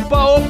opa, opa,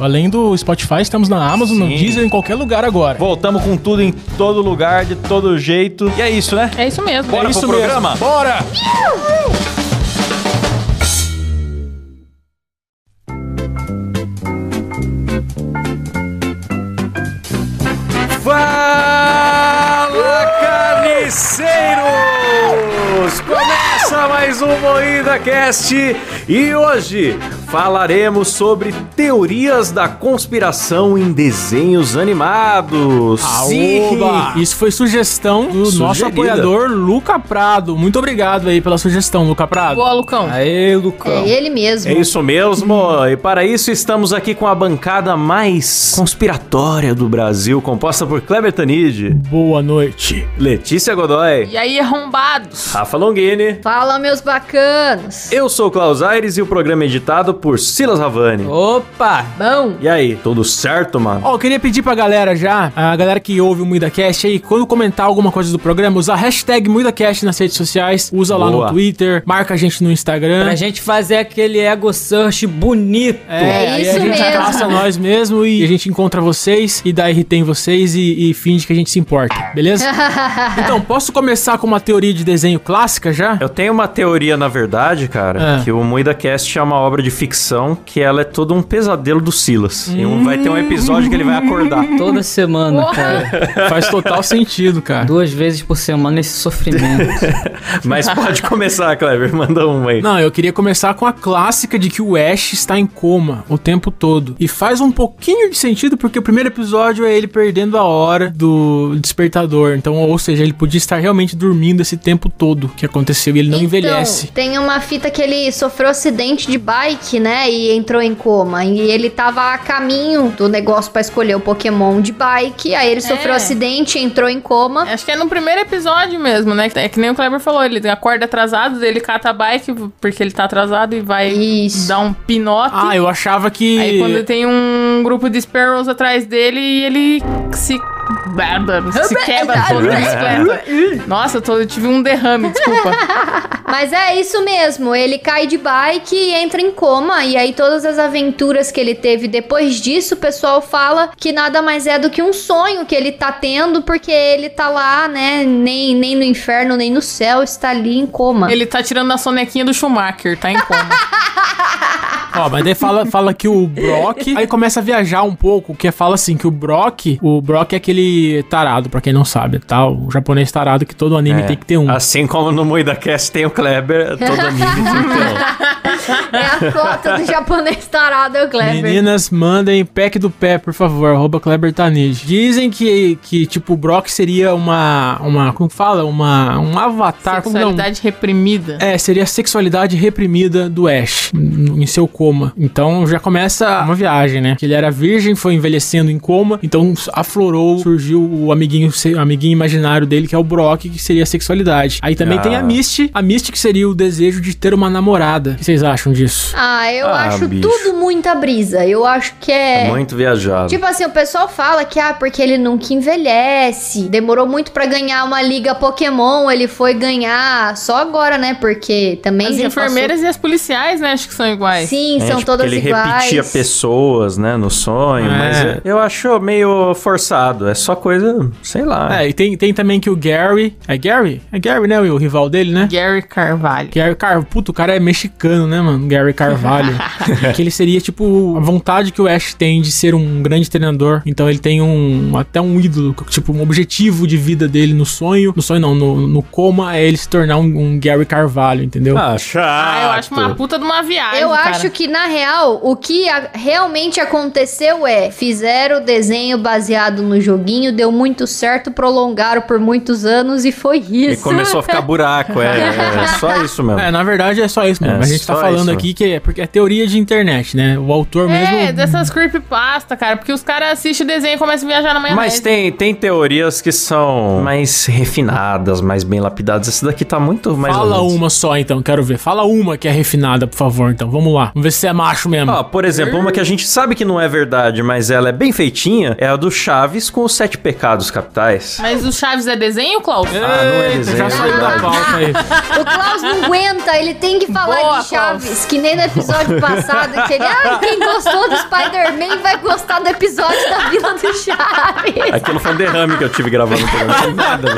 Além do Spotify, estamos na Amazon, no Sim. Deezer, em qualquer lugar agora. Voltamos com tudo em todo lugar, de todo jeito. E é isso, né? É isso mesmo. Bora é isso pro programa? mesmo. Bora! Fala, carniceiros! Começa mais um Moída Cast e hoje falaremos sobre teorias da conspiração em desenhos animados. Aoba! Isso foi sugestão do nosso Sugerida. apoiador Luca Prado. Muito obrigado aí pela sugestão, Luca Prado. Boa, Lucão. Aê, Lucão. É ele mesmo. É isso mesmo, e para isso estamos aqui com a bancada mais conspiratória do Brasil, composta por Kleber Tanid, Boa noite. Letícia Godoy, E aí, arrombados? Rafa Longini. Fala, meus bacanos. Eu sou o Klaus Aires e o programa é editado por Silas Ravani. Opa! Bom, E aí, tudo certo, mano? Ó, eu queria pedir pra galera já, a galera que ouve o MuidaCast aí, quando comentar alguma coisa do programa, usar a hashtag MuidaCast nas redes sociais, usa lá Boa. no Twitter, marca a gente no Instagram. Pra gente fazer aquele ego search bonito. É, É aí isso a gente mesmo. caça nós mesmo e a gente encontra vocês e dá RT em vocês e, e finge que a gente se importa, beleza? então, posso começar com uma teoria de desenho clássica já? Eu tenho uma teoria, na verdade, cara, Ah. que o Moída Cast é uma obra de ficção que ela é todo um pesadelo do Silas. E um- vai ter um episódio que ele vai acordar. Toda semana, cara. Faz total sentido, cara. Duas vezes por semana esse sofrimento. Mas pode começar, Kleber, manda uma aí. Não, eu queria começar com a clássica de que o Ash está em coma o tempo todo. E faz um pouquinho de sentido porque o primeiro episódio é ele perdendo a hora do despertador. Então, ou seja, ele podia estar realmente dormindo esse tempo todo que aconteceu e ele não então, envelhece. Tem uma fita que ele sofreu acidente de bike, né? E entrou em coma. E ele tava a caminho do negócio pra escolher o Pokémon de bike. Aí ele sofreu É. acidente, entrou em coma. Acho que é no primeiro episódio mesmo, né? É que nem o Kleber falou, ele acorda atrasado, ele cata a bike porque ele tá atrasado e vai Isso. dar um pinote. Ah, eu achava que. Aí quando tem um grupo de Sparrows atrás dele e ele se. Se quebra todo bicicleta. Nossa, eu, tô- eu tive um derrame, desculpa. Mas é isso mesmo, ele cai de bike e entra em coma. E aí, todas as aventuras que ele teve depois disso, o pessoal fala que nada mais é do que um sonho que ele tá tendo, porque ele tá lá, né? Nem, nem no inferno, nem no céu, está ali em coma. Ele tá tirando a sonequinha do Schumacher, tá em coma. Ó, mas daí fala, fala que o Brock. Aí começa a viajar um pouco, que fala assim: que o Brock. O Brock é aquele tarado, pra quem não sabe, tá? O japonês tarado que todo anime É, tem que ter um. Assim como no Moída Cast tem o Kleber, todo anime tem que ter É a foto do japonês tarado, é o Kleber. Meninas, mandem pack do pé, por favor, arroba Kleber Tanid. Dizem que, que, tipo, o Brock seria uma, uma, como fala? Uma, um avatar, como? Sexualidade reprimida. É, seria a sexualidade reprimida do Ash, em seu coma. Então já começa uma viagem, né? Que ele era virgem, foi envelhecendo em coma, então aflorou, surgiu o amiguinho, o amiguinho imaginário dele, que é o Brock, que seria a sexualidade. Aí também Ah. tem a Misty, a Misty que seria o desejo de ter uma namorada. O que vocês acham disso? Ah, eu Ah, acho bicho. tudo muita brisa. Eu acho que um. é. Muito viajado. Tipo assim, o pessoal fala que, ah, porque ele nunca envelhece. Demorou muito pra ganhar uma liga Pokémon. Ele foi ganhar só agora, né? Porque também As enfermeiras e as policiais, né? Acho que são passou... iguais. Sim, É, são tipo, todas ele iguais. repetia pessoas, né, no sonho, É. mas eu acho meio forçado. É só coisa, sei lá. É, e tem, tem também que o Gary. É Gary? É Gary, né? O rival dele, né? Gary Carvalho. Gary, cara, puto, o cara é mexicano, né? Né, mano? Gary Carvalho. E que ele seria, tipo, a vontade que o Ash tem de ser um grande treinador. Então ele tem um até um ídolo, tipo, um objetivo de vida dele no sonho. No sonho não, no, no coma é ele se tornar um, um Gary Carvalho, entendeu? Ah, chato. Ah, eu acho uma puta de uma viagem. Eu cara. acho que, na real, o que a- realmente aconteceu é: fizeram o desenho baseado no joguinho, deu muito certo, prolongaram por muitos anos e foi E isso. começou a ficar buraco, é, é só isso mesmo. É, na verdade é só isso mesmo. É, a gente tá só falando isso. aqui que é porque é teoria de internet, né? O autor mesmo. É, dessas creepypasta, cara. Porque os caras assistem o desenho e começam a viajar na maionese. Mas tem, tem teorias que são mais refinadas, mais bem lapidadas. Essa daqui tá muito mais. Fala uma só então, quero ver. Fala uma que é refinada, por favor, então. Vamos lá. Vamos ver se é macho mesmo. Ó, por exemplo, uma que a gente sabe que não é verdade, mas ela é bem feitinha, é a do Chaves com os sete pecados capitais. Mas o Chaves é desenho, Klaus? Ah, não é desenho, já é saiu da pauta aí. O Klaus não aguenta, ele tem que falar Boa, de Chaves, que nem no episódio passado, que ele, ah, quem gostou do Spider-Man vai gostar do episódio da Vila do Chaves. Aquilo foi um derrame que eu tive gravando o programa. Não nada.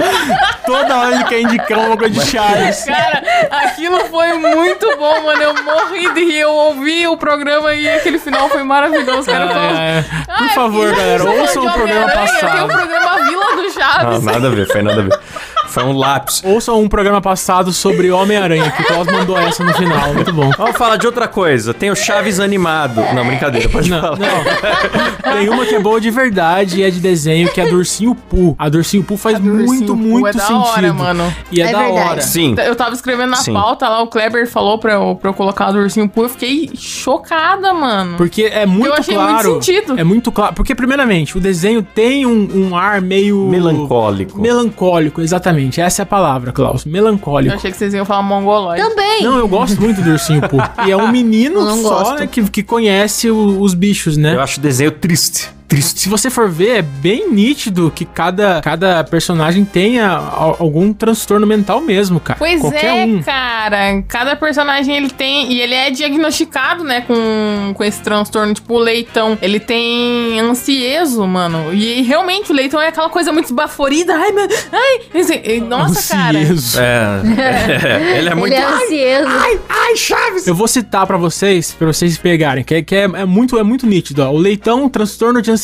Toda hora ele quer indicar uma coisa de Chaves. Cara, aquilo foi muito bom, mano. Eu morri de rir. Eu ouvi o programa e aquele final foi maravilhoso. Cara, falo, É. "Ah, Por é favor, galera, ouçam o programa Homem-Aranha, Tem o passado. programa Vila do Não, Chaves. nada a ver, foi nada a ver. Foi um lápis. Ouçam um programa passado sobre Homem-Aranha, que o Klaus mandou essa no final. Muito bom. Vamos falar de outra coisa. Tem o Chaves animado. Não, brincadeira, pode Não, falar. não. Tem uma que é boa de verdade e é de desenho, que é a do Ursinho Poo. A do Ursinho Poo faz muito, Ursinho Poo muito é da sentido. hora, mano. E é, É da verdade. hora. Sim. Eu tava escrevendo na Sim. pauta lá, o Kleber falou pra eu, pra eu colocar do ursinho Poo. Eu fiquei chocada, mano. Porque é muito Eu achei muito claro. sentido. É muito claro. Porque, primeiramente, o desenho tem um, um ar meio. Melancólico. Melancólico, exatamente. Essa é a palavra, Klaus. Eu Melancólico. achei que vocês iam falar mongoloide. Também. Não, eu gosto muito do ursinho Poo. E é um menino Eu só né, que, que conhece o- os bichos, né? Eu acho o desenho triste. Triste. Se você for ver, é bem nítido que cada, cada personagem tenha al- algum transtorno mental mesmo, cara. Pois Qualquer é, um. cara. Cada personagem ele tem. E ele é diagnosticado, né, com, com esse transtorno. Tipo, o leitão. Ele tem ansieso, mano. E realmente o leitão é aquela coisa muito esbaforida. Ai, meu. Ai. e- Nossa, cara. Ansieso. É, ele é muito. Ele é ansioso. Ai, Chaves! Eu vou citar pra vocês, pra vocês pegarem, que, é, que é, é muito, é muito nítido. Ó. O leitão, transtorno de ansiedade,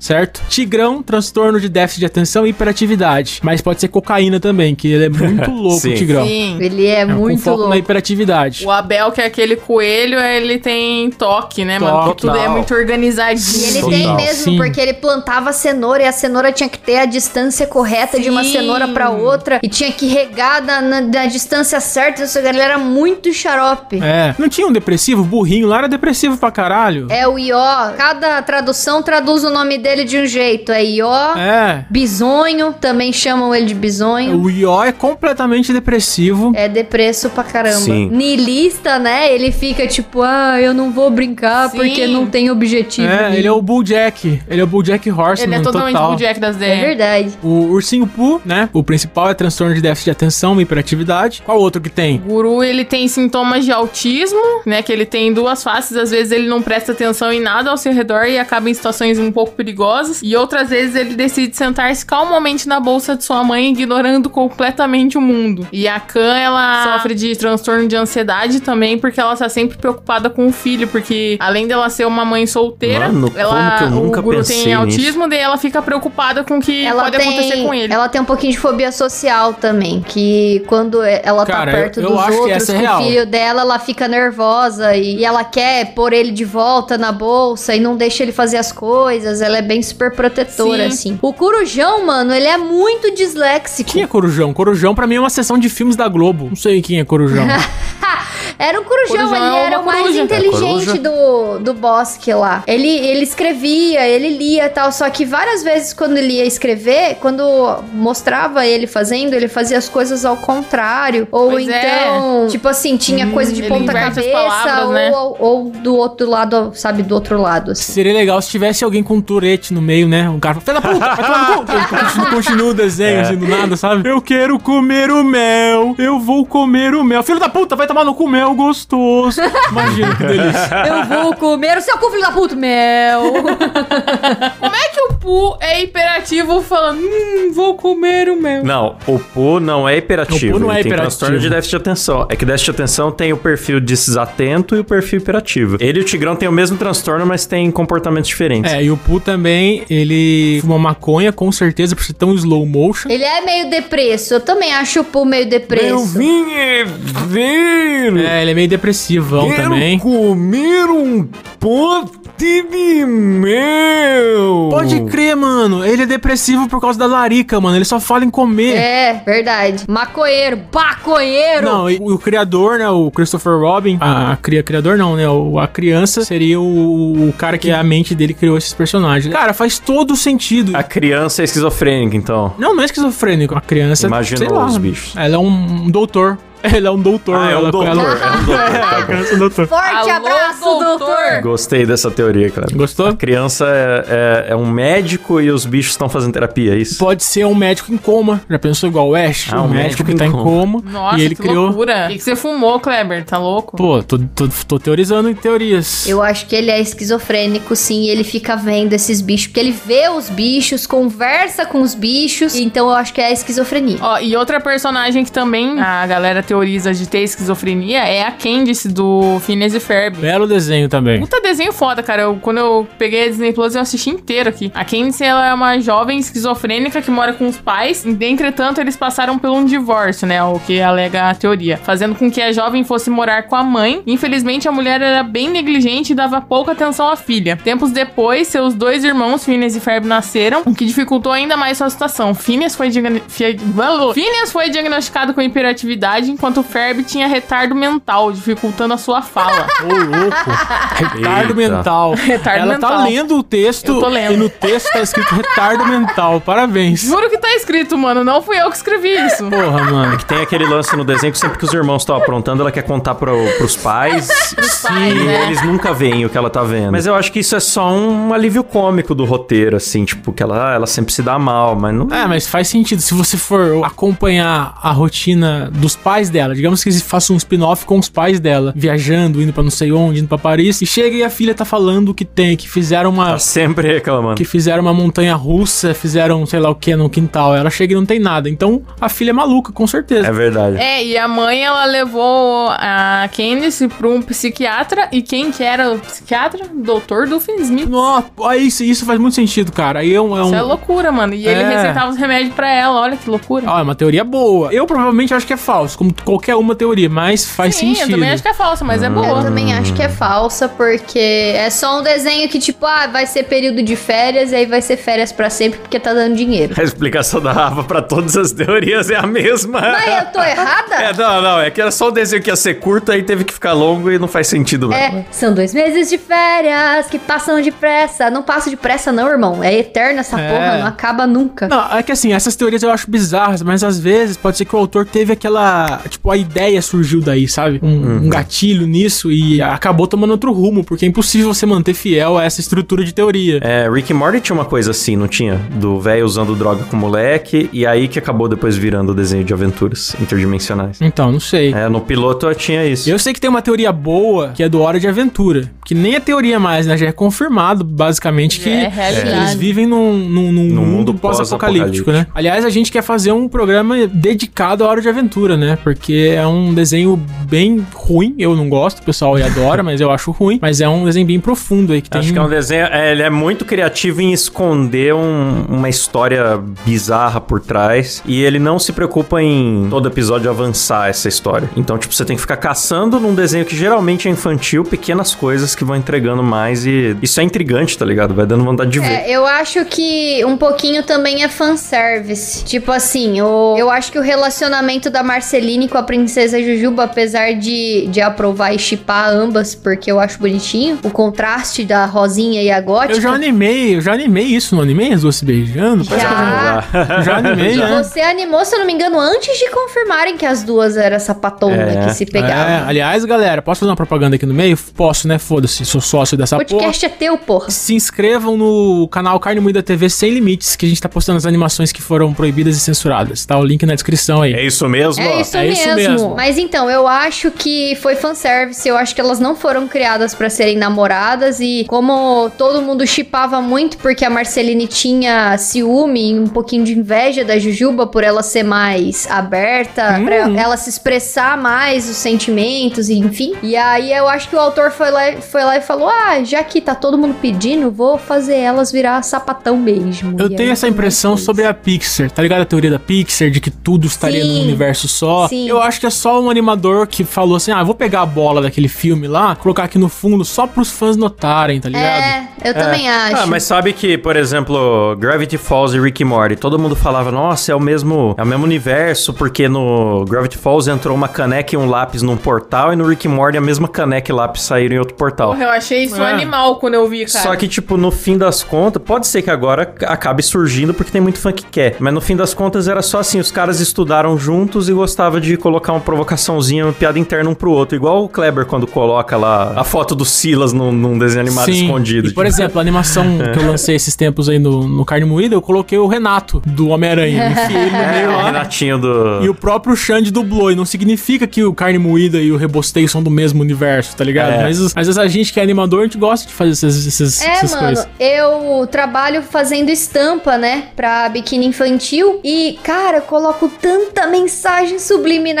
certo? Tigrão, transtorno de déficit de atenção e hiperatividade. Mas pode ser cocaína também, que ele é muito louco, Sim. o tigrão. Sim. Ele é, É, com muito foco louco. na hiperatividade. O Abel, que é aquele coelho, ele tem toque, né, mano? Toque, Porque tudo é muito organizadinho. E ele Total, tem mesmo, sim. porque ele plantava cenoura e a cenoura tinha que ter a distância correta de uma Sim. cenoura pra outra e tinha que regar na, na- na distância certa. Isso, ele era muito xarope. É. Não tinha um depressivo? O burrinho lá era depressivo pra caralho. É o Ió. Cada tradução traduz o nome dele de um jeito. É Ió. É. Bisonho, também chamam ele de bisonho. O Ió é completamente depressivo. É depresso pra caramba. Sim. Nilista, né? Ele fica tipo, ah, eu não vou brincar Sim. porque não tem objetivo. É, ele é o Bulljack. Ele é o Bulljack Horseman Ele é totalmente total. o Jack das É ideias. verdade. O Ursinho Poo, né? O principal é transtorno de déficit de atenção e hiperatividade. Qual outro que tem? O guru, ele tem sintomas de autismo, né? Que ele tem duas faces. Às vezes ele não presta atenção em nada ao seu redor e acaba em situações um pouco perigosas. E outras vezes ele decide sentar-se calmamente na bolsa de sua mãe, ignorando completamente o mundo. E a Khan, ela sofre de transtorno de ansiedade também, porque ela tá sempre preocupada com o filho. Porque além dela ser uma mãe solteira, Mano, ela, como que eu nunca o guru pensei tem nisso? autismo, daí ela fica preocupada com o que Ela pode tem, acontecer com ele. ela tem um pouquinho de fobia social também, que quando ela Cara, tá perto eu- eu dos outros é o filho dela, ela fica nervosa e, e ela quer pôr ele de volta na bolsa e não deixa ele fazer as coisas. Ela é bem super protetora, Sim. assim. O Corujão, mano, ele é muito disléxico. Quem é Corujão? Corujão pra mim é uma sessão de filmes da Globo. Não sei quem é Corujão. Era o Corujão, Corujão ele é era o mais coruja. inteligente É do, do bosque lá. Ele, ele escrevia, ele lia e tal, só que várias vezes quando ele ia escrever, quando mostrava ele fazendo, ele fazia as coisas ao contrário. Ou Pois é. então, tipo assim, tinha coisa de ponta cabeça palavras, ou, né? ou, ou do outro lado, sabe, do outro lado. Assim. Seria legal se tivesse alguém com um Tourette no meio, né? Um cara fala, filha da puta, vai tomar no continua, continua o desenho, assim, do nada, sabe? Eu quero comer o mel, eu vou comer o mel. Filho da puta, vai tomar no cu mel gostoso. Imagina que delícia. Eu vou comer o seu cu, filho da puta, mel. Como é que o, Pu é hiperativo falando, hum, vou comer o meu. Não, o Pu não é hiperativo. O Pu não ele é tem hiperativo. transtorno de déficit de atenção. É que déficit de atenção tem o perfil desatento e o perfil hiperativo. Ele e o Tigrão têm o mesmo transtorno, mas têm comportamentos diferentes. É, e o Poo também, ele fuma maconha, com certeza, por ser tão slow motion. Ele é meio depresso. Eu também acho o Pooh meio depresso. vim é ver. É, ele é meio depressivão também. comer um pote de mel. Pode crer, mano. Ele é depressivo por causa da larica, mano. Ele só fala em comer. É, verdade. Maconheiro, baconheiro. Não, e o, criador, né, o Christopher Robin, a, a cria, criador não, né, o- a criança seria o, o cara que a mente dele criou esses personagens. Cara, faz todo sentido. A criança é esquizofrênica, então. Não, não é esquizofrênico, a criança, Imaginou sei lá, os bichos. Ela é um, um doutor. Ela é um doutor. Ah, é um doutor. Ela, É um doutor. criança é um doutor. Forte Alô, abraço, doutor. doutor. Gostei dessa teoria, cara. Gostou? A criança é, é- é um médico e os bichos estão fazendo terapia, é isso? Pode ser um médico em coma. Já pensou igual o Ash? Ah, um um médico médico que em tá em coma. coma. Nossa, e ele que criou. loucura. O que, que você fumou, Kleber? Tá louco? Pô, tô, tô, tô teorizando em teorias. Eu acho que ele é esquizofrênico, sim. e Ele fica vendo esses bichos, porque ele vê os bichos, conversa com os bichos. Então eu acho que é a esquizofrenia. Ó, e outra personagem que também a galera teoriza de ter esquizofrenia é a Candice do Phineas e Ferb. Belo desenho também. Puta desenho foda, cara. Eu, quando eu peguei a Disney Plus, eu assisti inteiro aqui. A Candice, ela é uma jovem esquizofrênica que mora com os pais. Entretanto, eles passaram por um divórcio, né? O que alega a teoria. Fazendo com que a jovem fosse morar com a mãe. Infelizmente, a mulher era bem negligente e dava pouca atenção à filha. Tempos depois, seus dois irmãos, Phineas e Ferb, nasceram, o que dificultou ainda mais sua situação. Phineas foi, diagn... fi- Phineas foi diagnosticado com hiperatividade, enquanto Ferb tinha retardo mental, dificultando a sua fala. Ô, louco. Retardo Eita. mental. Retardo Ela tá mental. lendo o texto Eu tô lendo. e no texto tá escrito retardo mental. Parabéns. Juro que tá escrito, mano. Não fui eu que escrevi isso. Porra, mano. Tem aquele lance no desenho que sempre que os irmãos estão aprontando, ela quer contar pro, pros pais. pais, e né? eles nunca veem o que ela tá vendo. Mas eu acho que isso é só um alívio cômico do roteiro, assim, tipo, que ela, ela sempre se dá mal, mas não. É, mas faz sentido. Se você for acompanhar a rotina dos pais dela, digamos que eles façam um spin-off com os pais dela, viajando, indo pra não sei onde, indo pra Paris, e chega e a filha tá falando que tem, que fizeram uma. Tá sempre reclamando. Que fizeram uma montanha russa, fizeram sei lá o que no quintal. Ela chega e não tem nada. Então a filha é maluca, com certeza. É verdade. É, e a mãe, ela levou a Candice pra um psiquiatra. E quem que era o psiquiatra? Doutor Duffy Smith. Nossa, isso, isso faz muito sentido, cara. Aí é um. É um... Isso é loucura, mano. E ele É. receitava os remédios pra ela. Olha que loucura. Ah, é uma teoria boa. Eu provavelmente acho que é falso, como qualquer uma teoria, mas faz Sim, sentido. eu também acho que é falsa, mas é Eu boa. também acho que é falsa, porque é só um desenho que, tipo, ah, vai ser período de férias e aí vai ser férias pra sempre porque tá dando dinheiro. A explicação da Rafa pra todas as teorias é a mesma. Mas eu tô errada? É, não, não, é que era só um desenho que ia ser curto, aí teve que ficar longo e não faz sentido, não. É, são dois meses de férias que passam depressa. Não passa depressa, não, irmão. É eterna essa É. porra, não acaba nunca. Não, é que assim, essas teorias eu acho bizarras, mas às vezes pode ser que o autor teve aquela. Tipo, a ideia surgiu daí, sabe? Um, Uhum. um gatilho nisso e acabou tomando outro rumo, porque é impossível você manter fiel a essa estrutura de teoria. É, Rick Morty tinha uma coisa assim, não tinha? Do velho usando droga com moleque, e aí que acabou depois virando o desenho de aventuras interdimensionais. Então, não sei. É, no piloto tinha isso. Eu sei que tem uma teoria boa, que é do Hora de Aventura. Que nem é teoria mais, né? Já é confirmado, basicamente, que É eles vivem num, num, num mundo mundo pós-apocalíptico, né? pós-apocalíptico. Aliás, a gente quer fazer um programa dedicado à Hora de Aventura, né? Porque é um desenho bem ruim. Eu não gosto, o pessoal adora, mas eu acho ruim. Mas é um desenho bem profundo aí, que tem... Acho que é um desenho. é, ele é muito criativo em esconder um- uma história bizarra por trás. E ele não se preocupa em todo episódio avançar essa história. Então, tipo, você tem que ficar caçando num desenho que geralmente é infantil, pequenas coisas que vão entregando mais. E isso é intrigante, tá ligado? Vai dando vontade de ver. É, eu acho que um pouquinho também é fanservice. Tipo assim, o, eu acho que o relacionamento da Marceline com a princesa Jujuba, apesar de, de aprovar e chipar ambas, porque eu acho bonitinho, o contraste da Rosinha e a Gótica. Eu já animei, eu já animei isso, não animei? As duas se beijando? Parece que eu Já. já, já animei, né? Você animou, se eu não me engano, antes de confirmarem que as duas eram sapatona É. que se pegavam. É, aliás, galera, posso fazer uma propaganda aqui no meio? Posso, né? Foda-se, sou sócio dessa O porra. podcast é teu, porra. Se inscrevam no canal Carne Moída TV Sem Limites, que a gente tá postando as animações que foram proibidas e censuradas. Tá o link na descrição aí. É isso mesmo? É isso, é isso mesmo. mesmo. Mas então, eu acho que foi fanservice. Eu acho que elas não foram criadas pra pra serem namoradas e como todo mundo chipava muito porque a Marceline tinha ciúme e um pouquinho de inveja da Jujuba por ela ser mais aberta, pra ela se expressar mais os sentimentos e enfim. E aí eu acho que o autor foi lá, foi lá e falou: "Ah, já que tá todo mundo pedindo, vou fazer elas virar sapatão mesmo". Eu E tenho aí essa impressão sobre a Pixar, tá ligado? A teoria da Pixar, de que tudo estaria Sim. num universo só. Sim. Eu acho que é só um animador que falou assim: ah, vou pegar a bola daquele filme lá, colocar aqui no fundo só pros fãs notarem, tá ligado? É, eu também acho. Ah, mas sabe que, por exemplo, Gravity Falls e Rick Morty, todo mundo falava, nossa, é o mesmo, é o mesmo universo, porque no Gravity Falls entrou uma caneca e um lápis num portal, e no Rick Morty a mesma caneca e lápis saíram em outro portal. Porra, eu achei isso um É. animal quando eu vi, cara. Só que, tipo, no fim das contas, pode ser que agora acabe surgindo porque tem muito fã que quer. Mas no fim das contas era só assim: os caras estudaram juntos e gostava de colocar uma provocaçãozinha, uma piada interna um pro outro. Igual o Kleber quando coloca lá a foto do Silas num, num desenho animado escondido. E, por tipo. exemplo, a animação que eu lancei esses tempos aí no, no Carne Moída, eu coloquei o Renato do Homem-Aranha. Enfiei ele no É, meio o lá. Renatinho do. E o próprio Xande dublou. E não significa que o Carne Moída e o Rebosteio são do mesmo universo, tá ligado? É. Mas às vezes a gente que é animador, a gente gosta de fazer essas, essas, É, essas mano, coisas. eu trabalho fazendo estampa, né, pra biquíni infantil e, cara, eu coloco tanta mensagem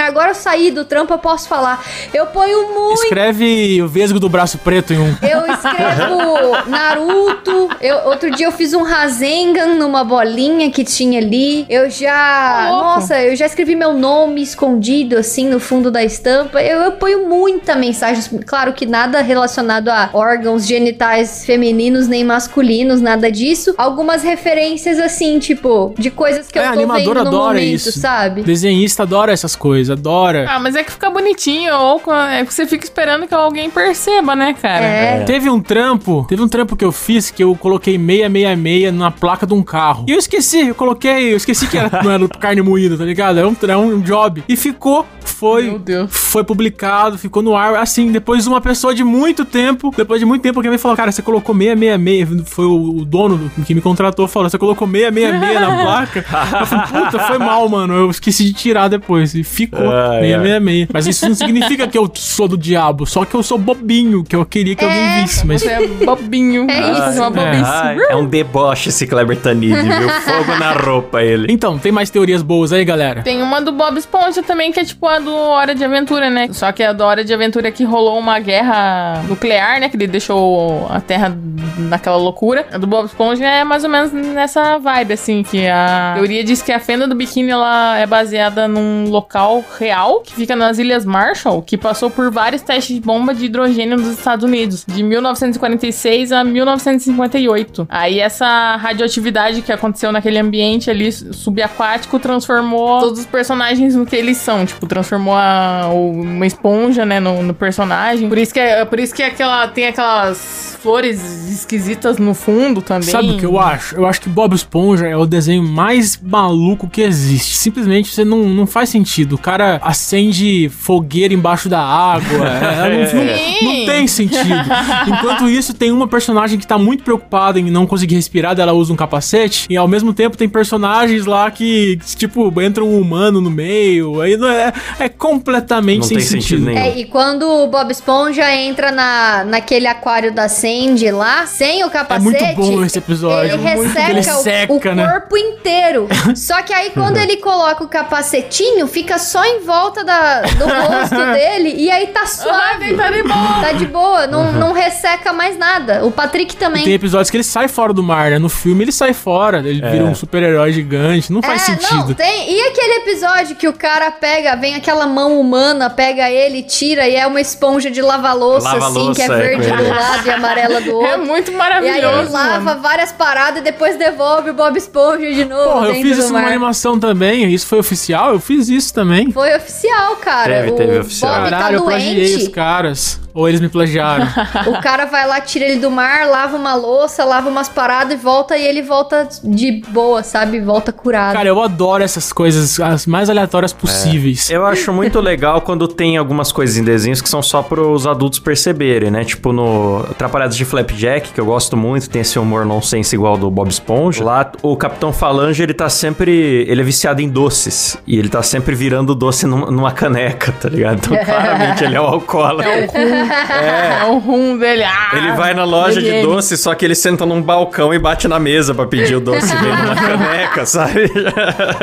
Agora eu saí do trampo, eu posso falar. Eu ponho muito. Escreve o vesgo do braço preto em um. Eu escrevo Naruto. Eu, outro dia eu fiz um Rasengan numa bolinha que tinha ali. Eu já. Louco. nossa, eu já escrevi meu nome escondido assim no fundo da estampa. Eu, eu ponho muita mensagem. Claro que nada relacionado a órgãos genitais femininos nem masculinos, nada disso. Algumas referências assim, tipo, de coisas que É, eu tô vendo no adora momento, isso. sabe? Desenhista adora essas coisas, adora. Ah, mas é que fica bonitinho, ou é que você fica esperando que alguém perceba, né, cara? É. Teve um trampo, teve um trampo que eu fiz que eu coloquei 666 na placa de um carro. E eu esqueci, eu coloquei, eu esqueci que era, não era carne moída, tá ligado? É um, é um job. E ficou, foi, Meu Deus. foi publicado, ficou no ar. Assim, depois uma pessoa de muito tempo, depois de muito tempo, alguém me falou, cara, você colocou 666. Foi o, dono do- que me contratou, falou, você colocou 666 na placa. eu falei, puta, foi mal, mano. Eu esqueci de tirar depois. E ficou Ai, 666. Mas isso não significa que eu sou do diabo, só que eu sou bobinho, que eu queria que alguém visse. Mas Você é bobinho. É isso. Você é uma bobice. É um deboche esse Kleber Tanid, viu? Fogo na roupa ele. Então, tem mais teorias boas aí, galera? Tem uma do Bob Esponja também, que é tipo a do Hora de Aventura, né? Só que a do Hora de Aventura que rolou uma guerra nuclear, né? Que deixou a Terra naquela loucura. A do Bob Esponja é mais ou menos nessa vibe, assim, que a teoria diz que a fenda do biquíni, ela é baseada num local real, que fica nas Ilhas Marshall, que passou por vários testes de bomba de hidrogênio nos Estados Unidos, de 1946 a 1958. Aí essa radioatividade que aconteceu naquele ambiente ali subaquático transformou todos os personagens no que eles são. Tipo, transformou a, o- uma esponja, né, no, no personagem. Por isso que, é, por isso que aquela, tem aquelas flores esquisitas no fundo também. Sabe o que eu acho? Eu acho que Bob Esponja é o desenho mais maluco que existe. Simplesmente você não, não faz sentido. O cara acende fogueira embaixo da água. É, não, não- não tem sentido. Enquanto isso, tem uma personagem que tá muito preocupada em não conseguir respirar, ela usa um capacete. E ao mesmo tempo tem personagens lá que, tipo, entra um humano no meio. Aí não é, é completamente Não sem tem sentido nenhum. É, e quando o Bob Esponja entra na, naquele aquário da Sandy lá, sem o É capacete. muito bom esse episódio. Ele resseca, ele o- seca, o, né? corpo inteiro. Só que aí quando ele coloca o capacetinho, fica só em volta da, do rosto dele e aí tá suave. tá de boa. Tá de boa, não, não resseca mais nada. O Patrick E também. tem episódios que ele sai fora do mar, né? No filme ele sai fora, ele vira um super-herói gigante. Não faz é, sentido. não, tem. E aquele episódio que o cara pega, vem aquela mão humana, pega ele, tira e é uma esponja de lava-louça, assim, Lava-louça, que é é, verde com do lado e amarela do É outro. muito E aí maravilhoso. ele lava mano. várias paradas e depois devolve o Bob Esponja de novo Porra, eu fiz isso numa animação também. Isso foi oficial? Eu fiz isso também. Foi oficial, cara. Teve, o teve oficial. Bob Caralho, eu tá plagiei os doente. caras. Ou eles me plagiaram. O cara vai lá, tira ele do mar, lava uma louça, lava umas paradas e volta e ele volta de boa, sabe? Volta curado. Cara, eu adoro essas coisas, as mais aleatórias possíveis. Eu acho muito legal quando tem algumas coisas em desenhos que são só pros adultos perceberem, né? Tipo no Atrapalhados de Flapjack, que eu gosto muito, tem esse humor nonsense igual do Bob Esponja. Lá, o Capitão Falange, ele tá sempre... Ele é viciado em doces. E ele tá sempre virando doce numa, numa caneca, tá ligado? Então, claramente, ele é um alcoólatra. É o rum dele. Ah, Ele vai na loja de doce, só que ele senta num balcão e bate na mesa pra pedir o doce dele numa caneca, sabe?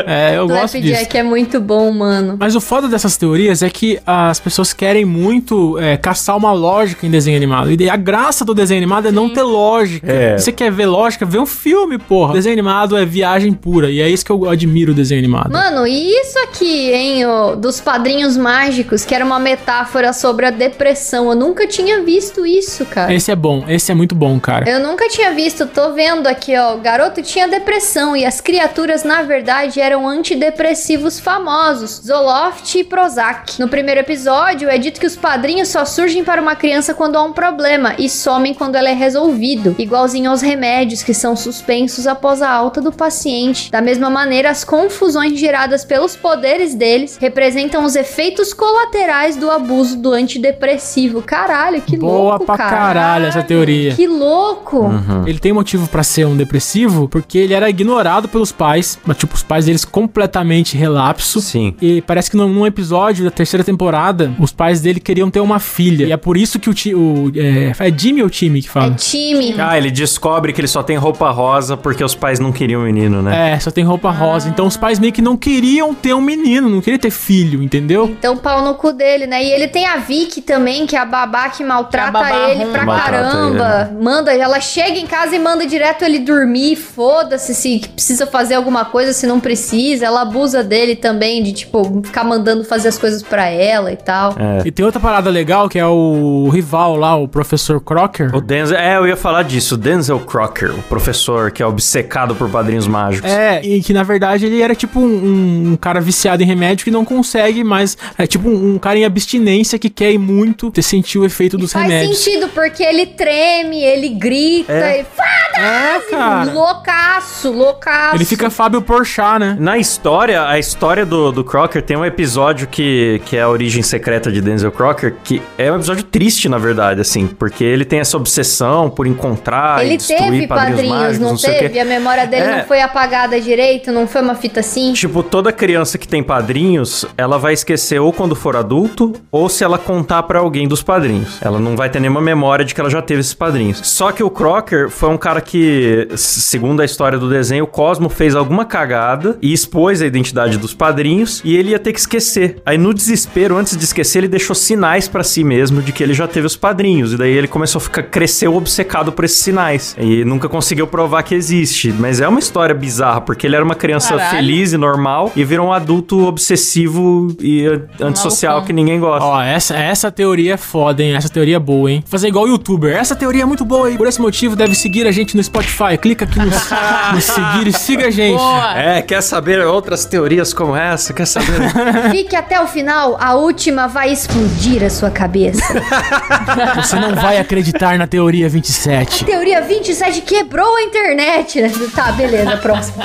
É, eu gosto disso. Flapjack é muito bom, mano. Mas o foda dessas teorias é que as pessoas querem muito é, caçar uma lógica em desenho animado. E daí a graça do desenho animado é não ter lógica. É. Se você quer ver lógica, vê um filme, porra. Desenho animado é viagem pura. E é isso que eu admiro o desenho animado. Mano, e isso aqui, hein, o, dos padrinhos mágicos, que era uma metáfora sobre a depressão. Eu nunca tinha visto isso, cara. Esse é bom, esse é muito bom, cara. Eu nunca tinha visto, tô vendo aqui, ó. O garoto tinha depressão e as criaturas, na verdade, eram antidepressivos famosos: Zoloft e Prozac. No primeiro episódio, é dito que os padrinhos só surgem para uma criança quando há um problema e somem quando ela é resolvido, igualzinho aos remédios que são suspensos após a alta do paciente. Da mesma maneira, as confusões geradas pelos poderes deles representam os efeitos colaterais do abuso do antidepressivo. Caralho, que Boa louco, pra cara. caralho essa teoria. Que louco! Ele tem motivo pra ser um depressivo porque ele era ignorado pelos pais, mas tipo, os pais deles completamente relapso. Sim. E parece que num, episódio da terceira temporada, os pais dele queriam ter uma filha. E é por isso que o, ti, o é, é Jimmy ou time que É fala? time. Ah, ele descobre que ele só tem roupa rosa porque os pais não queriam o menino, né? É, só tem roupa rosa. Então os pais meio que não queriam ter um menino, não queriam ter filho, entendeu? Então, pau no cu dele, né? E ele tem a Vicky também, que é a babá que maltrata Que babá ele pra Maltrata caramba. Manda, ela chega em casa e manda direto ele dormir. Foda-se se precisa fazer alguma coisa, se não precisa. Ela abusa dele também, de tipo, ficar mandando fazer as coisas pra ela e tal. É. E tem outra parada legal que é o rival lá, o professor Crocker. O Denzel, é, eu ia falar disso, o Denzel Crocker, o professor que é obcecado por padrinhos mágicos. É, e que na verdade ele era tipo um, um cara viciado em remédio que não consegue mais. É tipo um, um cara em abstinência que quer ir muito ter sentir o efeito dos Faz remédios. sentido, porque ele treme, ele grita, É. e foda É, cara. loucaço, loucaço. Ele fica Fábio Porchat, né? Na história, a história do, do Crocker tem um episódio que, que é a origem secreta de Denzel Crocker, que é um episódio triste, na verdade, assim, porque ele tem essa obsessão por encontrar e Ele destruir teve padrinhos padrinhos, mágicos, não, sei o quê. teve? A memória dele É. não foi apagada direito, não foi uma fita assim? Tipo, toda criança que tem padrinhos, ela vai esquecer ou quando for adulto, ou se ela contar pra alguém dos padrinhos. Ela não vai ter nenhuma memória de que ela já teve esses padrinhos. Só que o Crocker foi um cara que, segundo a história do desenho, o Cosmo fez alguma cagada e expôs a identidade dos padrinhos e ele ia ter que esquecer. Aí no desespero, antes de esquecer, ele deixou sinais pra si mesmo de que ele já teve os padrinhos. E daí ele começou a ficar cresceu obcecado por esses sinais. E nunca conseguiu provar que existe. Mas é uma história bizarra, porque ele era uma criança Caralho. feliz e normal e virou um adulto obsessivo e eh, antissocial Malucão. que ninguém gosta. Ó, essa, essa teoria é foda, hein? Essa teoria é boa, hein? Fazer igual o youtuber. Essa teoria é muito boa, hein? Por esse motivo, deve seguir a gente no Spotify. Clica aqui no, no seguir e siga a gente. Boa. É, quer saber outras teorias como essa? Quer saber? Fique até o final, a última vai explodir a sua cabeça. Você não vai acreditar na teoria 27. Teoria 27 quebrou a internet. né? Tá, beleza, próximo.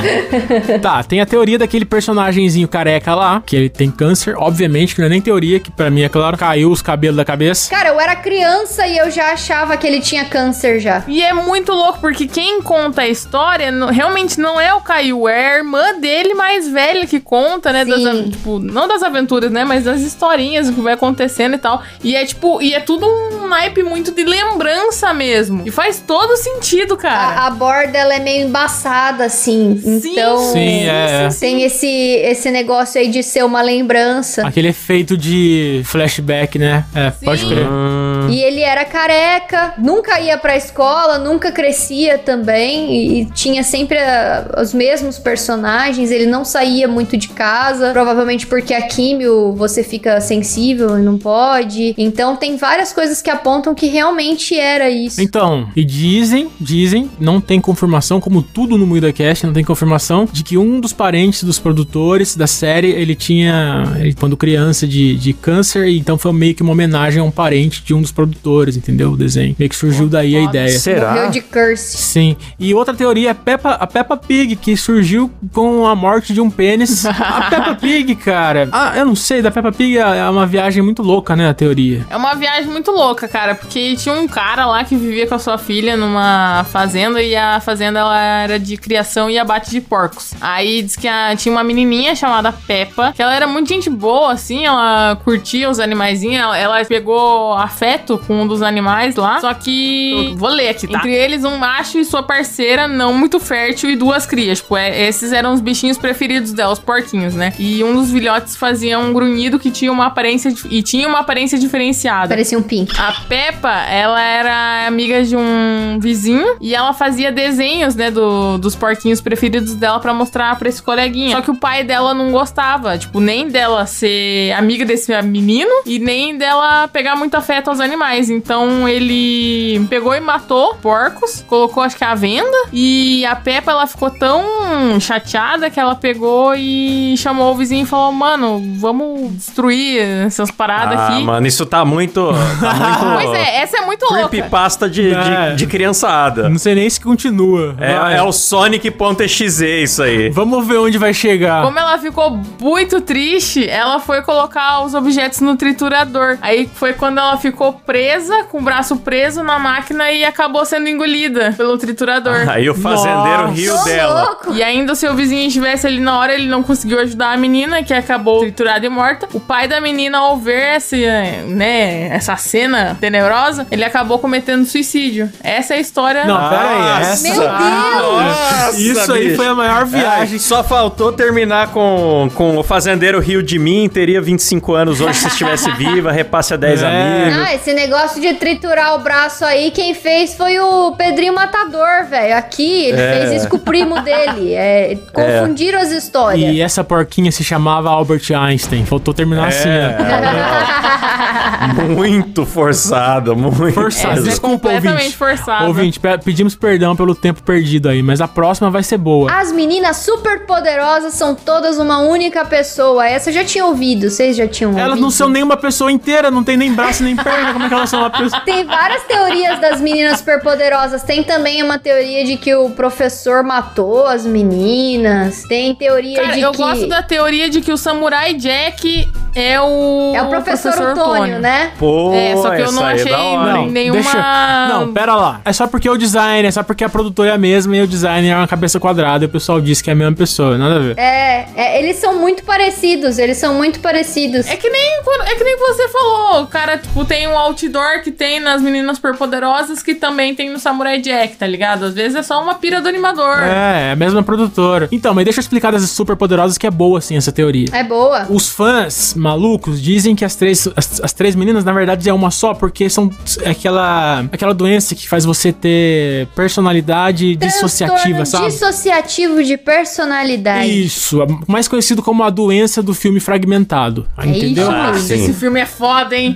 Tá, tem a teoria daquele personagemzinho careca lá, que ele tem câncer. Obviamente que não é nem teoria, que pra mim é claro, caiu os cabelos da cabeça. Cara, eu era criança e eu já achava que ele tinha câncer já. E é muito louco, porque quem conta a história no- realmente não é o Caio, é a irmã dele mais velha que conta, né? Das, tipo, não das aventuras, né? Mas das historinhas, o que vai acontecendo e tal. E é tipo, e é tudo um naipe muito de lembrança mesmo. E faz todo sentido, cara. A, a borda, ela é meio embaçada, assim. Sim. Então, Sim, é. tem esse, esse negócio aí de ser uma lembrança. Aquele efeito de flashback, né? É, pode Sim. Crer. Hum, E ele era careca, nunca ia pra escola, nunca crescia também e, e tinha sempre ah, os mesmos personagens. Ele não saía muito de casa, provavelmente porque a químio você fica sensível e não pode. Então tem várias coisas que apontam que realmente era isso. Então, e dizem, dizem, não tem confirmação, como tudo no MuidaCast, não tem confirmação, de que um dos parentes dos produtores da série, ele tinha, ele, quando criança, de, de câncer, e então foi meio que uma homenagem a um parente de um dos produtores, entendeu? O desenho. Meio que surgiu daí a ideia. será? Morreu de curse. Sim. E outra teoria é Peppa, a Peppa Pig, que surgiu com a morte de um pênis. a Peppa Pig, cara. Ah, eu não sei, da Peppa Pig é é uma viagem muito louca, né? A teoria. É uma viagem muito louca, cara, porque tinha um cara lá que vivia com a sua filha numa fazenda e a fazenda ela era de criação e abate de porcos. Aí diz que a- tinha uma menininha chamada Peppa, que ela era muito gente boa, assim, ela curtia os animaizinhos, ela, ela pegou afeto afeto com um dos animais lá. Só que. Vou ler aqui, tá? Entre eles, um macho e sua parceira não muito fértil e duas crias. Tipo, é- esses eram os bichinhos preferidos dela, os porquinhos, né? E um dos filhotes fazia um grunhido que tinha uma aparência. E tinha uma aparência diferenciada. Parecia um pink. A Peppa, ela era amiga de um vizinho e ela fazia desenhos, né, do- dos porquinhos preferidos dela pra mostrar pra esse coleguinha. Só que o pai dela não gostava, tipo, nem dela ser amiga desse menino e nem dela pegar muito afeto aos animais. Então ele pegou e matou porcos, colocou acho que à venda e a Peppa ela ficou tão chateada que ela pegou e chamou o vizinho e falou: "Mano, vamos destruir essas paradas Ah, aqui". mano, isso tá muito. Tá muito. Pois é, essa é muito louca. Creepypasta de, É. de, de criançada. Não sei nem se continua. É, é o Sonic.exe isso aí. Vamos ver onde vai chegar. Como ela ficou muito triste, ela foi colocar os objetos no triturador. Aí foi quando ela ficou presa, com o braço preso na máquina e acabou sendo engolida pelo triturador. Aí o fazendeiro Nossa. riu dela. louco! E ainda se o vizinho estivesse ali na hora, ele não conseguiu ajudar a menina, que acabou triturada e morta. O pai da menina, ao ver essa, né, essa cena tenebrosa, ele acabou cometendo suicídio. Essa é a história. Não, pera aí. Essa... Meu Deus! Nossa, Isso aí bicho. foi a maior viagem. É, só faltou terminar com, com o fazendeiro riu de mim, teria 25 anos hoje se estivesse viva, repasse a 10 É. amigos. Ah, esse negócio de triturar o braço aí, quem fez foi o Pedrinho Matador, velho. Aqui, ele É. fez isso com o primo dele. É, confundiram as histórias. E essa porquinha se chamava Albert Einstein. Faltou terminar assim, É. ó. Muito forçado, muito. Forçado. Essa é Desculpa, completamente ouvinte. forçada. Ouvinte, pe- pedimos perdão pelo tempo perdido aí, mas a próxima vai ser boa. As meninas super poderosas são todas uma única pessoa. Essa eu já tinha ouvido, vocês já tinham ouvido? Elas não são nem uma pessoa inteira, não tem nem braço nem perna. Como é que elas são pessoa? Tem várias teorias das meninas superpoderosas. Tem também uma teoria de que o professor matou as meninas. Tem teoria Cara, de eu que. gosto da teoria de que o Samurai Jack é o. É o professor, Antônio, né? Pô, É, só que eu não é achei hora, não, nenhuma. Deixa... Não, pera lá. É só porque o design, é só porque a produtora é a mesma e o design é uma cabeça quadrada e o pessoal diz que é a mesma pessoa. Nada a ver. É, é, eles são muito parecidos. Eles são muito parecidos. É que nem é que nem você falou, o cara, tipo, tem um outdoor que tem nas meninas superpoderosas que também tem no Samurai Jack, tá ligado? Às vezes é só uma pira do animador. É, é a mesma produtora. Então, mas deixa eu explicar das super poderosas que é boa, assim, essa teoria. É boa. Os fãs malucos dizem que as três, as, as três meninas, na verdade, é uma só, porque são é aquela, aquela doença que faz você ter personalidade dissociativa, Transtorno sabe? Dissociativo de personalidade. Isso, mais conhecido como a doença do filme fragmentado. É entendeu? isso Ah, sim. Esse filme é foda, hein?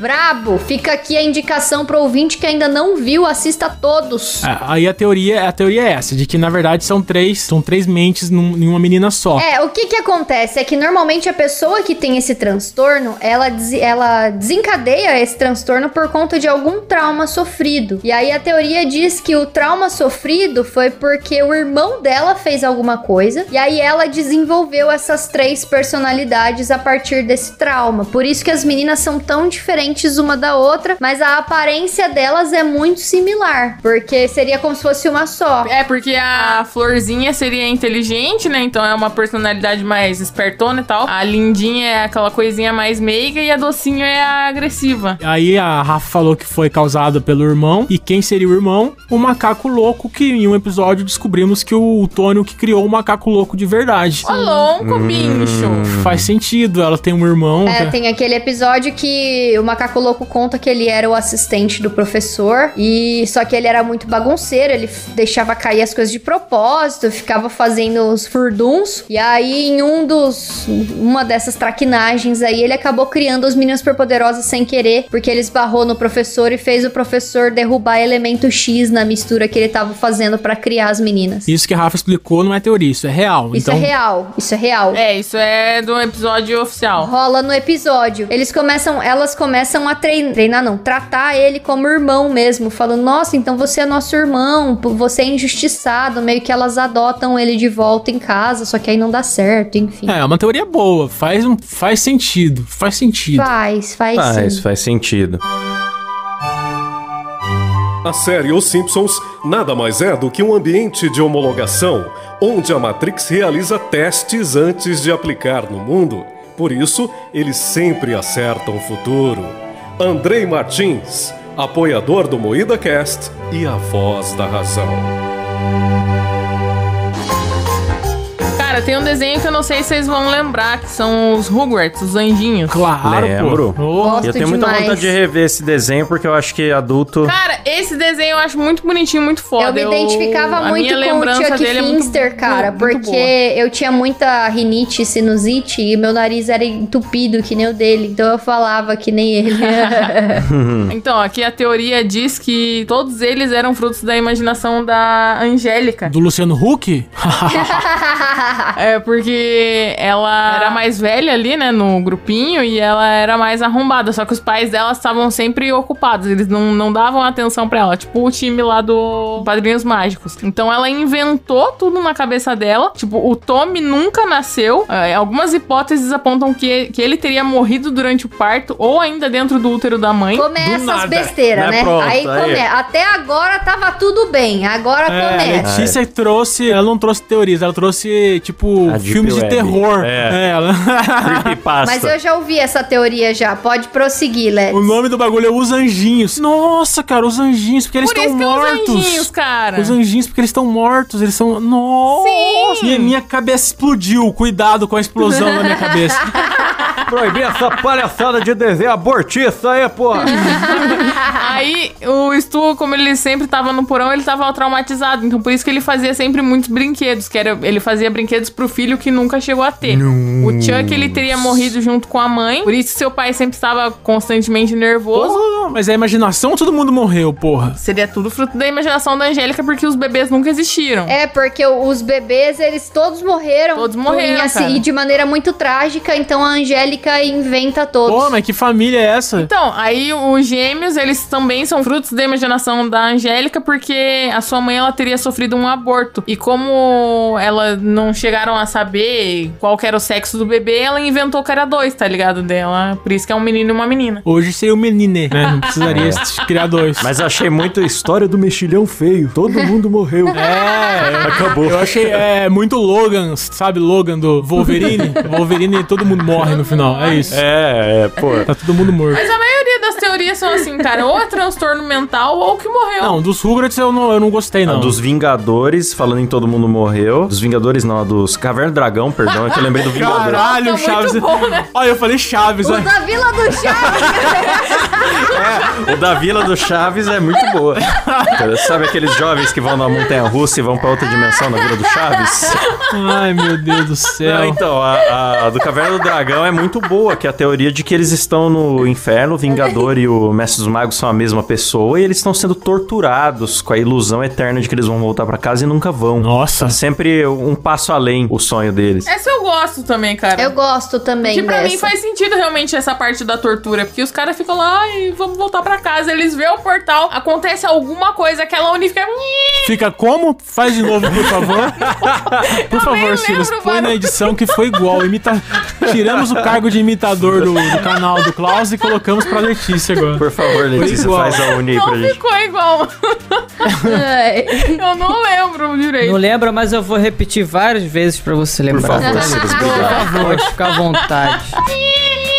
Fica aqui a indicação pro ouvinte que ainda não viu, assista todos. É, Aí a teoria, a teoria é essa, de que na verdade são três, são três mentes num- em uma menina só. É, o que que acontece é que normalmente a pessoa que tem esse transtorno, ela, ela desencadeia esse transtorno por conta de algum trauma sofrido. E aí a teoria diz que o trauma sofrido foi porque o irmão dela fez alguma coisa, e aí ela desenvolveu essas três personalidades a partir desse trauma. Por isso que as meninas são tão diferentes uma da outra, mas a aparência delas é muito similar, porque seria como se fosse uma só. É, porque a Florzinha seria inteligente, né? Então é uma personalidade mais espertona e tal. A Lindinha é aquela coisinha mais meiga e a Docinho é a agressiva. Aí a Rafa falou que foi causado pelo irmão. E quem seria o irmão? O macaco louco, que em um episódio descobrimos que o Tônio que criou o macaco louco de verdade. Ô, louco, bicho. Faz sentido, ela tem um irmão. É, que- tem aquele episódio que o Macaco Louco conta que ele era o assistente do professor e só que ele era muito bagunceiro, ele deixava cair as coisas de propósito, ficava fazendo os furduns e aí em um dos uma dessas traquinagens aí ele acabou criando os meninos superpoderosos sem querer, porque ele esbarrou no professor e fez o professor derrubar elemento X na mistura que ele tava fazendo pra criar as meninas. Isso que a Rafa explicou não é teoria, isso é real. Isso então, é real, isso é real. É, isso é do episódio oficial. rola no episódio. Eles começam, elas começam a treinar, treinar não, tratar ele como irmão mesmo, falando: "Nossa, então você é nosso irmão, você é injustiçado", meio que elas adotam ele de volta em casa, só que aí não dá certo, enfim. É, é uma teoria boa, faz, um, faz sentido, faz sentido. Faz, faz, Faz, sim. faz sentido. A série Os Simpsons nada mais é do que um ambiente de homologação, onde a Matrix realiza testes antes de aplicar no mundo. Por isso, eles sempre acertam o futuro. Andrei Martins, apoiador do Moída Cast e a voz da razão. Cara, tem um desenho que eu não sei se vocês vão lembrar, que são os Rugrats, os anjinhos. Claro, Lembro. pô. Oh, Gosto eu tenho muita demais. vontade de rever esse desenho, porque eu acho que adulto. Cara, esse desenho eu acho muito bonitinho, muito foda. Eu me identificava a muito com o lembrança Chuck dele é muito- Finster, cara, muito- muito porque eu tinha muita rinite, sinusite e meu nariz era entupido que nem o dele, então eu falava que nem ele. boa. Então, aqui a teoria diz que todos eles eram frutos da imaginação da Angélica. Do Luciano Huck? É, porque ela era mais velha ali, né, no grupinho, e ela era mais arrombada. Só que os pais dela estavam sempre ocupados, eles não, não davam atenção pra ela. Tipo o time lá do Padrinhos Mágicos. Então ela inventou tudo na cabeça dela. Tipo, o Tommy nunca nasceu. É, algumas hipóteses apontam que, que ele teria morrido durante o parto ou ainda dentro do útero da mãe. Começa as besteiras, né? né? Pronto, aí, aí. come- Até agora tava tudo bem, agora É, a começa. Letícia trouxe. Ela não trouxe teorias, ela trouxe, tipo, A Deep filmes de Web. terror. É. ela- Creepypasta. Mas eu já ouvi essa teoria já, pode prosseguir, Let's. o nome do bagulho é Os Anjinhos. Nossa, cara, os anjinhos, porque eles Por estão isso que os mortos. anjinhos, cara. Os anjinhos, porque eles estão mortos, eles são. Nossa! Sim. Minha, minha cabeça explodiu. Cuidado com a explosão na minha cabeça. Proibir essa palhaçada de desenho abortista aí, porra. Aí o Stu, como ele sempre tava no porão, ele tava traumatizado. Então por isso que ele fazia sempre muitos brinquedos. Que era, ele fazia brinquedos pro filho que nunca chegou a ter. O Chuck, ele teria morrido junto com a mãe. Por isso seu pai sempre estava constantemente nervoso. Porra, mas é a imaginação, todo mundo morreu, porra. Seria tudo fruto da imaginação da Angélica, porque os bebês nunca existiram. É, porque os bebês, eles todos morreram. Todos morreram, E, assim, cara. e de maneira muito trágica, então a Angélica inventa todos. Pô, mas que família é essa? Então, aí os gêmeos, eles também são frutos da imaginação da Angélica, porque a sua mãe, ela teria sofrido um aborto. E como ela não chegaram a saber qual que era o sexo do bebê, ela inventou que era dois, tá ligado? Dela. Por isso que é um menino e uma menina. Hoje seria o menine, né? Não precisaria criar dois. Mas achei muito história do mexilhão feio. Todo mundo morreu. É, Acabou. eu achei é, muito Logan, sabe? Logan do Wolverine. Wolverine, todo mundo morre no final. É isso. É, é, pô. Tá todo mundo morto. Mas a maioria das teorias são assim, cara, ou é transtorno mental ou que morreu. Não, dos Rugrats eu não, eu não gostei, A não. dos Vingadores, falando em Todo Mundo Morreu. Dos Vingadores, não, a dos Caverna do Dragão, perdão, é que eu lembrei do Vingador. Caralho, Nossa, Chaves. muito bom, né? Olha, eu falei Chaves, O da Vila do Chaves. O da Vila do Chaves é muito boa. Sabe aqueles jovens que vão na montanha russa e vão pra outra dimensão na Vila do Chaves? Ai, meu Deus do céu. Não, então, a, a do Caverna do Dragão é muito boa, que é a teoria de que eles estão no inferno, o Vingador e o Mestre dos Magos são a mesma pessoa, e eles estão sendo torturados com a ilusão eterna de que eles vão voltar pra casa e nunca vão. Nossa. Sempre um passo além o sonho deles. Essa eu gosto também, cara. Eu gosto também Que pra dessa. mim faz sentido realmente essa parte da tortura, porque os caras ficam lá, ai, vamos voltar pra casa. Eles vê o portal, acontece alguma coisa, aquela unifica. Fica como? Faz de novo, por favor. Por favor, nem Silas, põe na edição que foi igual. Imita... Tiramos o cargo de imitador do, do canal do Klaus e colocamos pra Letícia agora. Por favor, Letícia, faz a uni pra Não gente. ficou igual. Eu não lembro direito. Não lembra, mas eu vou repetir várias vezes pra você Por lembrar. favor, Silas, obrigado. Pode ficar à vontade.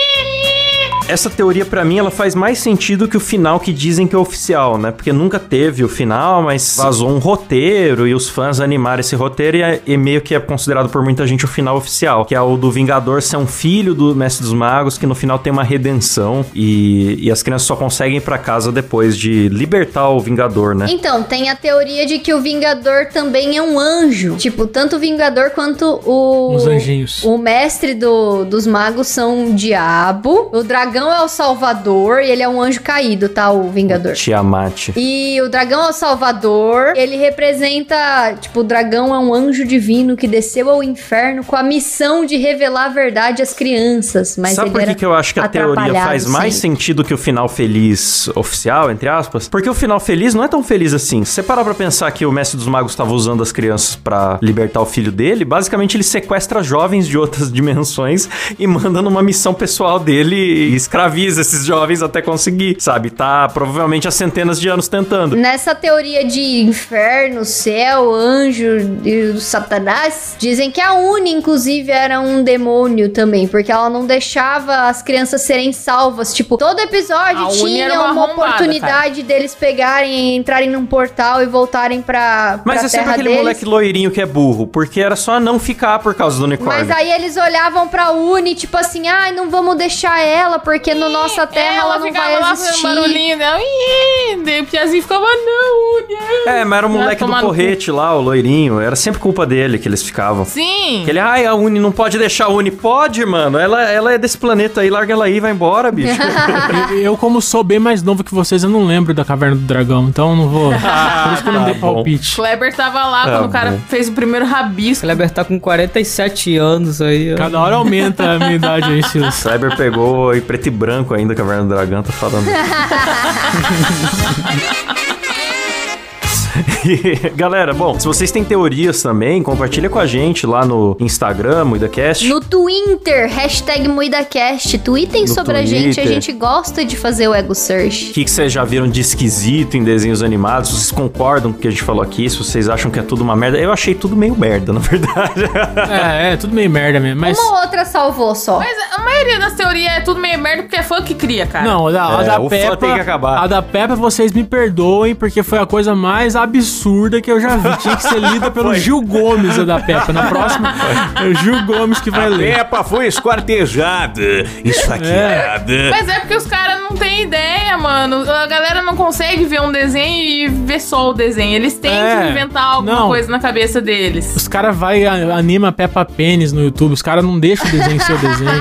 Essa teoria, pra mim, ela faz mais sentido que o final que dizem que é oficial, né? Porque nunca teve o final, mas vazou um roteiro e os fãs animaram esse roteiro e, é- e meio que é considerado por muita gente o final oficial, que é o do Vingador ser um filho do Mestre dos Magos, que no final tem uma redenção e, e as crianças só conseguem ir pra casa depois de libertar o Vingador, né? Então, tem a teoria de que o Vingador também é um anjo. Tipo, tanto o Vingador quanto o. Os anjinhos. O mestre do- dos magos são um diabo. O dragão é o salvador e ele é um anjo caído, tá? O Vingador. Tiamat. E o dragão é o salvador, ele representa, tipo, o dragão é um anjo divino que desceu ao inferno com a missão de revelar a verdade às crianças. Mas Sabe ele por que, que eu acho que a teoria faz mais sempre. sentido que o final feliz oficial, entre aspas? Porque o final feliz não é tão feliz assim. Se você parar pra pensar que o Mestre dos Magos estava usando as crianças pra libertar o filho dele, basicamente ele sequestra jovens de outras dimensões e manda numa missão pessoal dele e escraviza esses jovens até conseguir, sabe? Tá provavelmente há centenas de anos tentando. Nessa teoria de inferno, céu, anjo e o satanás, dizem que a Uni, inclusive, era um demônio também, porque ela não deixava as crianças serem salvas. Tipo, todo episódio A tinha uma uma, oportunidade deles pegarem, entrarem num portal e voltarem pra, Mas pra é sempre aquele deles. moleque loirinho que é burro, porque era só não ficar por causa do unicórnio. Mas aí eles olhavam pra Uni, tipo assim, ai, não vamos deixar ela, porque no nossa terra ela, não ficava vai lá existir. barulhinho. Ih, daí o Piazinho ficava, não, não. É, mas era o moleque do porrete lá, o loirinho. Era sempre culpa dele que eles ficavam. Sim. Ele, ai, a Uni não pode deixar a Uni. Pode, mano. Ela, ela é desse planeta aí, larga ela aí, vai embora, bicho. Eu, como sou bem mais novo que vocês, eu não lembro da Caverna do Dragão, então eu não vou. Por isso que eu não tá dei bom. palpite. Kleber tava lá Tá quando o cara bom. fez o primeiro rabisco. Kleber tá com 47 anos aí. Cada hora aumenta a minha idade aí, Silas. Cyber pegou em preto e branco ainda, Caverna do Dragão, tá falando. Galera, bom, se vocês têm teorias também, compartilha com a gente lá no Instagram, MuidaCast. No Twitter, hashtag MuidaCast. Tweetem No sobre a gente, a Twitter. gente gosta de fazer o Ego Search. O que, vocês já viram de esquisito em desenhos animados? Vocês concordam com o que a gente falou aqui? Se vocês acham que é tudo uma merda? Eu achei tudo meio merda, na verdade. É, é, tudo meio merda mesmo. Mas. Uma outra salvou só. Mas a maioria das teorias é tudo meio merda porque é fã que cria, cara. Não, a da, a É, da Peppa. tem que acabar. A da Peppa, vocês me perdoem, porque foi a coisa mais absurda que eu já vi. Tinha que ser lida pelo Gil Gomes, a da Peppa. Na próxima, é o Gil Gomes que vai ler. Peppa foi esquartejada, esfaqueada. Mas é porque os caras não têm ideia, mano. A galera não consegue ver um desenho e ver só o desenho. Eles têm É, que inventar alguma não. coisa na cabeça deles. Os caras vai anima Peppa Pênis no YouTube. Os caras não deixam o desenho ser o desenho.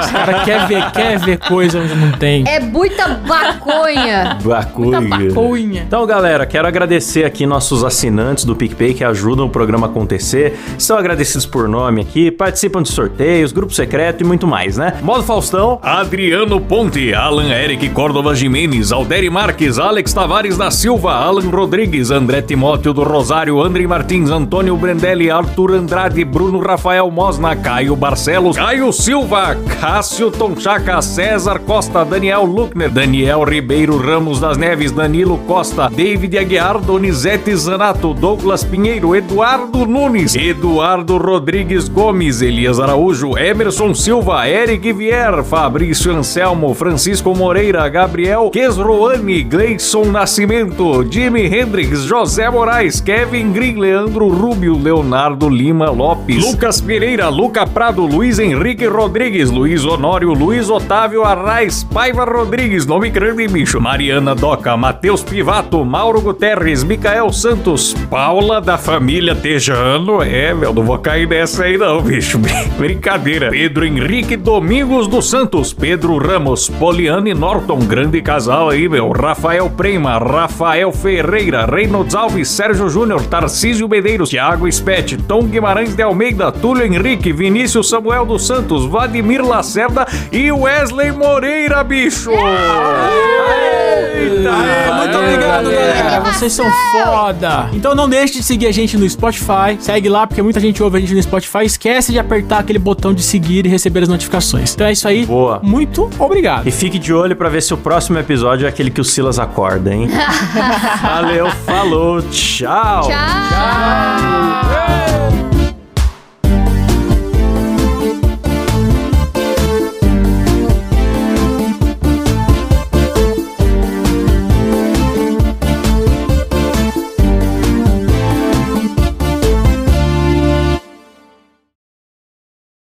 Os caras querem ver, quer ver coisa onde não tem. É muita baconha. Muita Bacunha. baconha. Então, galera, quero agradecer aqui nossos assinantes do PicPay que ajudam o programa a acontecer. São agradecidos por nome aqui, participam de sorteios, grupo secreto e muito mais, né? Modo Faustão, Adriano Ponte, Alan Eric Córdova Jimenez, Alderi Marques, Alex Tavares da Silva, Alan Rodrigues, André Timóteo do Rosário, André Martins, Antônio Brendelli, Arthur Andrade, Bruno Rafael Mosna, Caio Barcelos, Caio Silva, Cássio Tonchaca, César Costa, Daniel Luckner, Daniel Ribeiro Ramos das Neves, Danilo Costa, David Aguiar, Donizete Zanato, Douglas Pinheiro, Eduardo Nunes, Eduardo Rodrigues Gomes, Elias Araújo, Emerson Silva, Eric Vier, Fabrício Anselmo, Francisco Moreira, Gabriel Quesroani, Gleison Nascimento, Jimi Hendrix, José Moraes, Kevin Green, Leandro Rubio, Leonardo Lima Lopes, Lucas Pereira, Luca Prado, Luiz Henrique Rodrigues, Luiz Honório, Luiz Otávio Arraes, Paiva Rodrigues, nome grande bicho, Mariana Doca, Matheus Pivato, Mauro Guterres, Micael Santos, Paula da família Tejano, é, meu, não vou cair nessa aí não, bicho, brincadeira, Pedro Henrique Domingos dos Santos, Pedro Ramos, Poliane Norton, grande casal aí, meu, Rafael Prema, Rafael Ferreira, Reynolds Alves, Sérgio Júnior, Tarcísio Medeiros, Thiago Spet, Tom Guimarães de Almeida, Túlio Henrique, Vinícius Samuel dos Santos, Vladimir Lacerda e Wesley Moreira, bicho! Eita! É, muito obrigado, galera. Vocês são foda. Então não deixe de seguir a gente no Spotify. Segue lá, porque muita gente ouve a gente no Spotify. Esquece de apertar aquele botão de seguir e receber as notificações. Então é isso aí. Boa. Muito obrigado. E fique de olho pra ver se o próximo episódio é aquele que o Silas acorda, hein? Valeu, falou, tchau. Tchau.